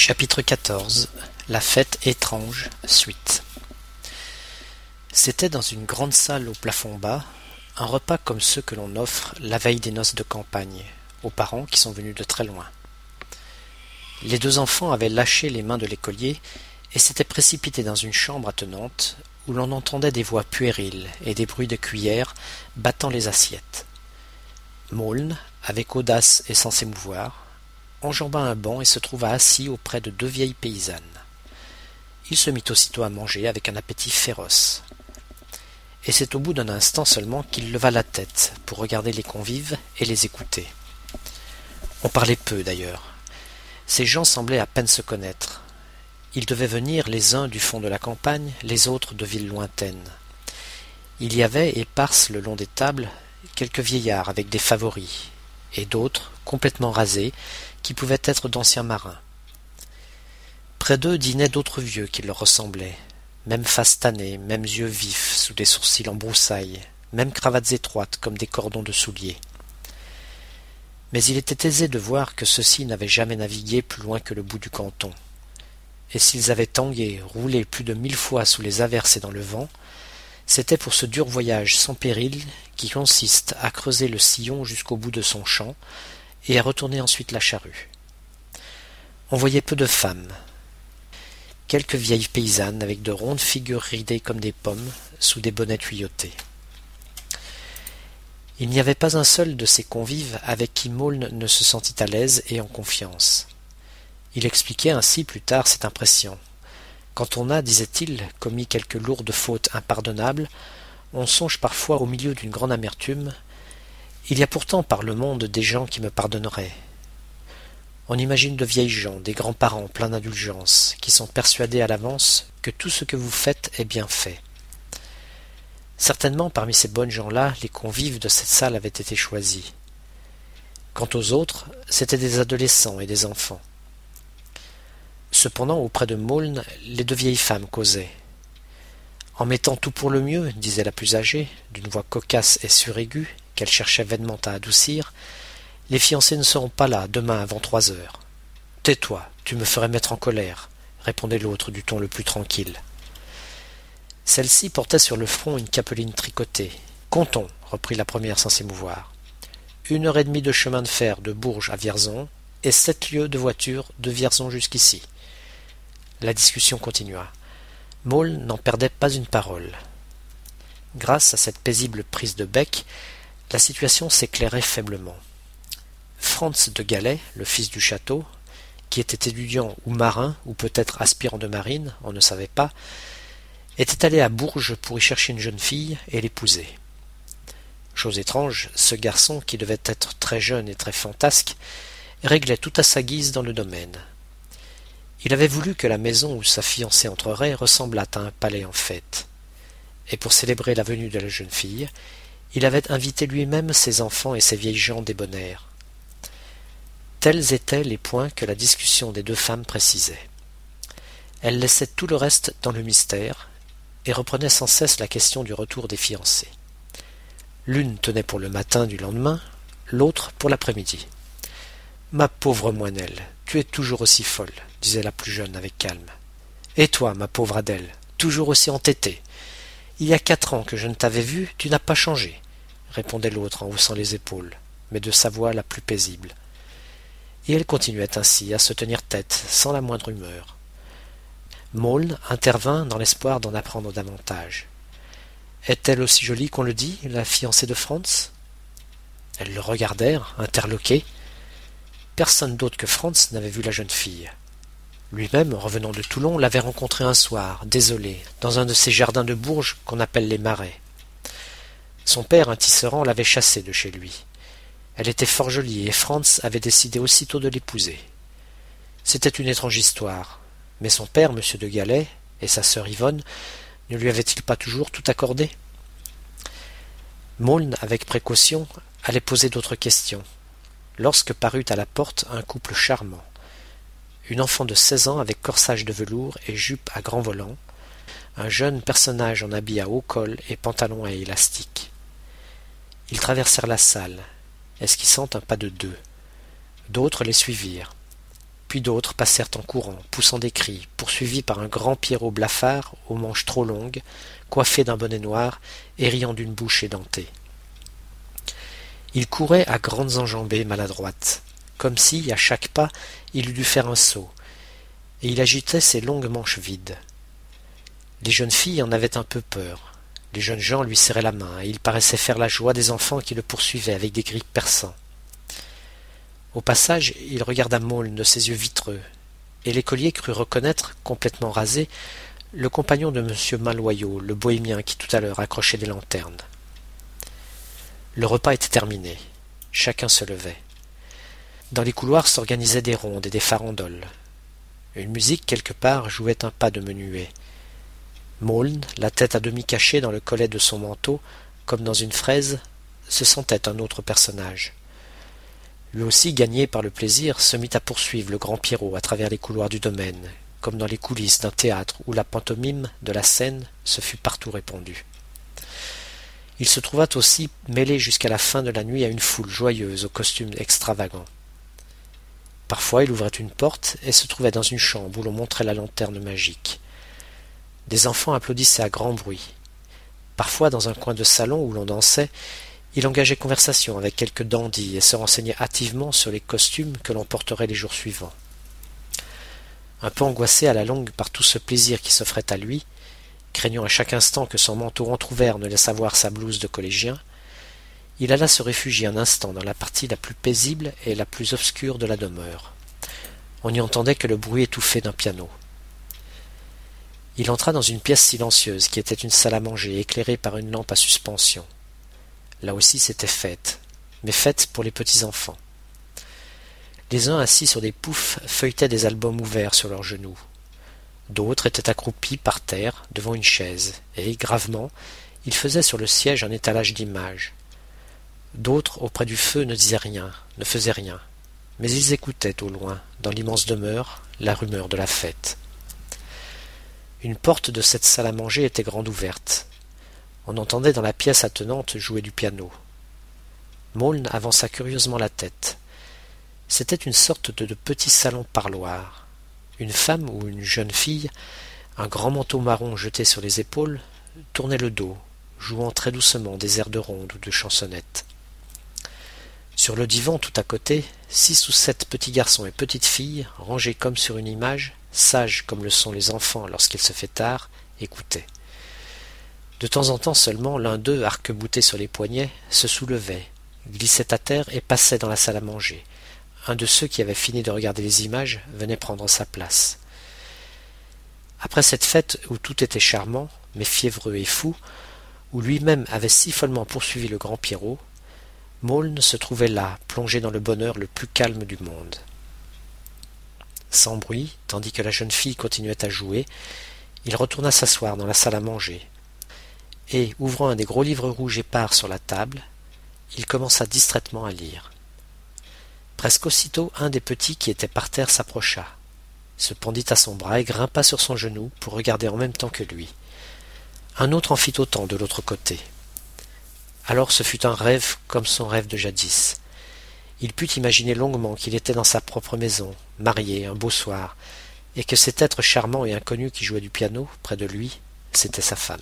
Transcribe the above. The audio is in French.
Chapitre XIV La fête étrange Suite C'était dans une grande salle au plafond bas, un repas comme ceux que l'on offre la veille des noces de campagne, aux parents qui sont venus de très loin. Les deux enfants avaient lâché les mains de l'écolier et s'étaient précipités dans une chambre attenante où l'on entendait des voix puériles et des bruits de cuillères battant les assiettes. Maulne, avec audace et sans s'émouvoir, enjamba un banc et se trouva assis auprès de deux vieilles paysannes. Il se mit aussitôt à manger avec un appétit féroce. Et c'est au bout d'un instant seulement qu'il leva la tête pour regarder les convives et les écouter. On parlait peu d'ailleurs. Ces gens semblaient à peine se connaître. Ils devaient venir les uns du fond de la campagne, les autres de villes lointaines. Il y avait, éparses le long des tables, quelques vieillards avec des favoris, et d'autres, complètement rasés, qui pouvaient être d'anciens marins. Près d'eux dînaient d'autres vieux qui leur ressemblaient, même face tannée, mêmes yeux vifs sous des sourcils en broussailles, mêmes cravates étroites comme des cordons de souliers. Mais il était aisé de voir que ceux-ci n'avaient jamais navigué plus loin que le bout du canton. Et s'ils avaient tangué, roulé plus de mille fois sous les averses et dans le vent, c'était pour ce dur voyage sans péril qui consiste à creuser le sillon jusqu'au bout de son champ et à retourner ensuite la charrue. On voyait peu de femmes. Quelques vieilles paysannes avec de rondes figures ridées comme des pommes sous des bonnets tuyautés. Il n'y avait pas un seul de ces convives avec qui Maulne ne se sentit à l'aise et en confiance. Il expliquait ainsi plus tard cette impression. Quand on a, disait-il, commis quelque lourde faute impardonnable, on songe parfois au milieu d'une grande amertume. Il y a pourtant par le monde des gens qui me pardonneraient. On imagine de vieilles gens, des grands-parents pleins d'indulgence, qui sont persuadés à l'avance que tout ce que vous faites est bien fait. Certainement parmi ces bonnes gens-là, les convives de cette salle avaient été choisis. Quant aux autres, c'étaient des adolescents et des enfants. Cependant, auprès de Maulne, les deux vieilles femmes causaient. En mettant tout pour le mieux, disait la plus âgée, d'une voix cocasse et suraiguë, qu'elle cherchait vainement à adoucir, les fiancés ne seront pas là demain avant trois heures. Tais-toi, tu me ferais mettre en colère, répondait l'autre du ton le plus tranquille. Celle-ci portait sur le front une capeline tricotée. Comptons, reprit la première sans s'émouvoir. Une heure et demie de chemin de fer de Bourges à Vierzon, et sept lieues de voiture de Vierzon jusqu'ici. La discussion continua. Maule n'en perdait pas une parole. Grâce à cette paisible prise de bec, la situation s'éclairait faiblement. Franz de Galais, le fils du château, qui était étudiant ou marin, ou peut-être aspirant de marine, on ne savait pas, était allé à Bourges pour y chercher une jeune fille et l'épouser. Chose étrange, ce garçon, qui devait être très jeune et très fantasque, réglait tout à sa guise dans le domaine. Il avait voulu que la maison où sa fiancée entrerait ressemblât à un palais en fête. Et pour célébrer la venue de la jeune fille, il avait invité lui-même ses enfants et ses vieilles gens débonnaires. Tels étaient les points que la discussion des deux femmes précisait. Elle laissait tout le reste dans le mystère et reprenait sans cesse la question du retour des fiancés. L'une tenait pour le matin du lendemain, l'autre pour l'après-midi. Ma pauvre moinelle, tu es toujours aussi folle, disait la plus jeune avec calme. Et toi, ma pauvre Adèle, toujours aussi entêtée. Il y a quatre ans que je ne t'avais vue, tu n'as pas changé, répondait l'autre en haussant les épaules, mais de sa voix la plus paisible. Et elle continuait ainsi à se tenir tête, sans la moindre humeur. Maulne intervint dans l'espoir d'en apprendre davantage. Est-elle aussi jolie qu'on le dit, la fiancée de Franz? Elles le regardèrent, interloquées, Personne d'autre que Franz n'avait vu la jeune fille. Lui-même, revenant de Toulon, l'avait rencontrée un soir, désolé, dans un de ces jardins de Bourges qu'on appelle les marais. Son père, un tisserand, l'avait chassée de chez lui. Elle était fort jolie, et Franz avait décidé aussitôt de l'épouser. C'était une étrange histoire, mais son père, M. de Galais, et sa sœur Yvonne, ne lui avaient-ils pas toujours tout accordé? Maulne, avec précaution, allait poser d'autres questions, lorsque parut à la porte un couple charmant. Une enfant de seize ans avec corsage de velours et jupe à grand volant, un jeune personnage en habit à haut col et pantalon à élastique. Ils traversèrent la salle, esquissant un pas de deux? D'autres les suivirent. puis d'autres passèrent en courant, poussant des cris, poursuivis par un grand Pierrot blafard, aux manches trop longues, coiffé d'un bonnet noir et riant d'une bouche édentée. Il courait à grandes enjambées maladroites, comme si, à chaque pas, il eût dû faire un saut, et il agitait ses longues manches vides. Les jeunes filles en avaient un peu peur. Les jeunes gens lui serraient la main, et il paraissait faire la joie des enfants qui le poursuivaient avec des cris perçants. Au passage, il regarda Maulne de ses yeux vitreux, et l'écolier crut reconnaître, complètement rasé, le compagnon de M. Maloyau, le bohémien qui tout à l'heure accrochait des lanternes. Le repas était terminé. Chacun se levait. Dans les couloirs s'organisaient des rondes et des farandoles. Une musique quelque part jouait un pas de menuet. Maulne, la tête à demi cachée dans le collet de son manteau, comme dans une fraise, se sentait un autre personnage. Lui aussi, gagné par le plaisir, se mit à poursuivre le grand Pierrot à travers les couloirs du domaine, comme dans les coulisses d'un théâtre où la pantomime de la scène se fut partout répandue. Il se trouva aussi mêlé jusqu'à la fin de la nuit à une foule joyeuse aux costumes extravagants. Parfois il ouvrait une porte et se trouvait dans une chambre où l'on montrait la lanterne magique. Des enfants applaudissaient à grand bruit. Parfois, dans un coin de salon où l'on dansait, il engageait conversation avec quelques dandys et se renseignait hâtivement sur les costumes que l'on porterait les jours suivants. Un peu angoissé à la longue par tout ce plaisir qui s'offrait à lui, craignant à chaque instant que son manteau entr'ouvert ne laissât voir sa blouse de collégien, il alla se réfugier un instant dans la partie la plus paisible et la plus obscure de la demeure. On n'y entendait que le bruit étouffé d'un piano. Il entra dans une pièce silencieuse qui était une salle à manger éclairée par une lampe à suspension. Là aussi c'était fête, mais fête pour les petits enfants. Les uns assis sur des poufs feuilletaient des albums ouverts sur leurs genoux. D'autres étaient accroupis par terre devant une chaise, et, gravement, ils faisaient sur le siège un étalage d'images. D'autres, auprès du feu, ne disaient rien, ne faisaient rien, mais ils écoutaient au loin, dans l'immense demeure, la rumeur de la fête. Une porte de cette salle à manger était grande ouverte. On entendait dans la pièce attenante jouer du piano. Maulne avança curieusement la tête. C'était une sorte de petit salon parloir. Une femme ou une jeune fille, un grand manteau marron jeté sur les épaules, tournait le dos, jouant très doucement des airs de ronde ou de chansonnette. Sur le divan tout à côté, six ou sept petits garçons et petites filles, rangés comme sur une image, sages comme le sont les enfants lorsqu'il se fait tard, écoutaient. De temps en temps seulement, l'un d'eux, arc-bouté sur les poignets, se soulevait, glissait à terre et passait dans la salle à manger. Un de ceux qui avaient fini de regarder les images venait prendre sa place. Après cette fête où tout était charmant, mais fiévreux et fou, où lui-même avait si follement poursuivi le grand Pierrot, Maulne se trouvait là, plongé dans le bonheur le plus calme du monde. Sans bruit, tandis que la jeune fille continuait à jouer, il retourna s'asseoir dans la salle à manger, et, ouvrant un des gros livres rouges épars sur la table, il commença distraitement à lire. Presque aussitôt un des petits qui était par terre s'approcha, se pendit à son bras et grimpa sur son genou pour regarder en même temps que lui. Un autre en fit autant de l'autre côté. Alors ce fut un rêve comme son rêve de jadis. Il put imaginer longuement qu'il était dans sa propre maison, marié, un beau soir, et que cet être charmant et inconnu qui jouait du piano près de lui, c'était sa femme.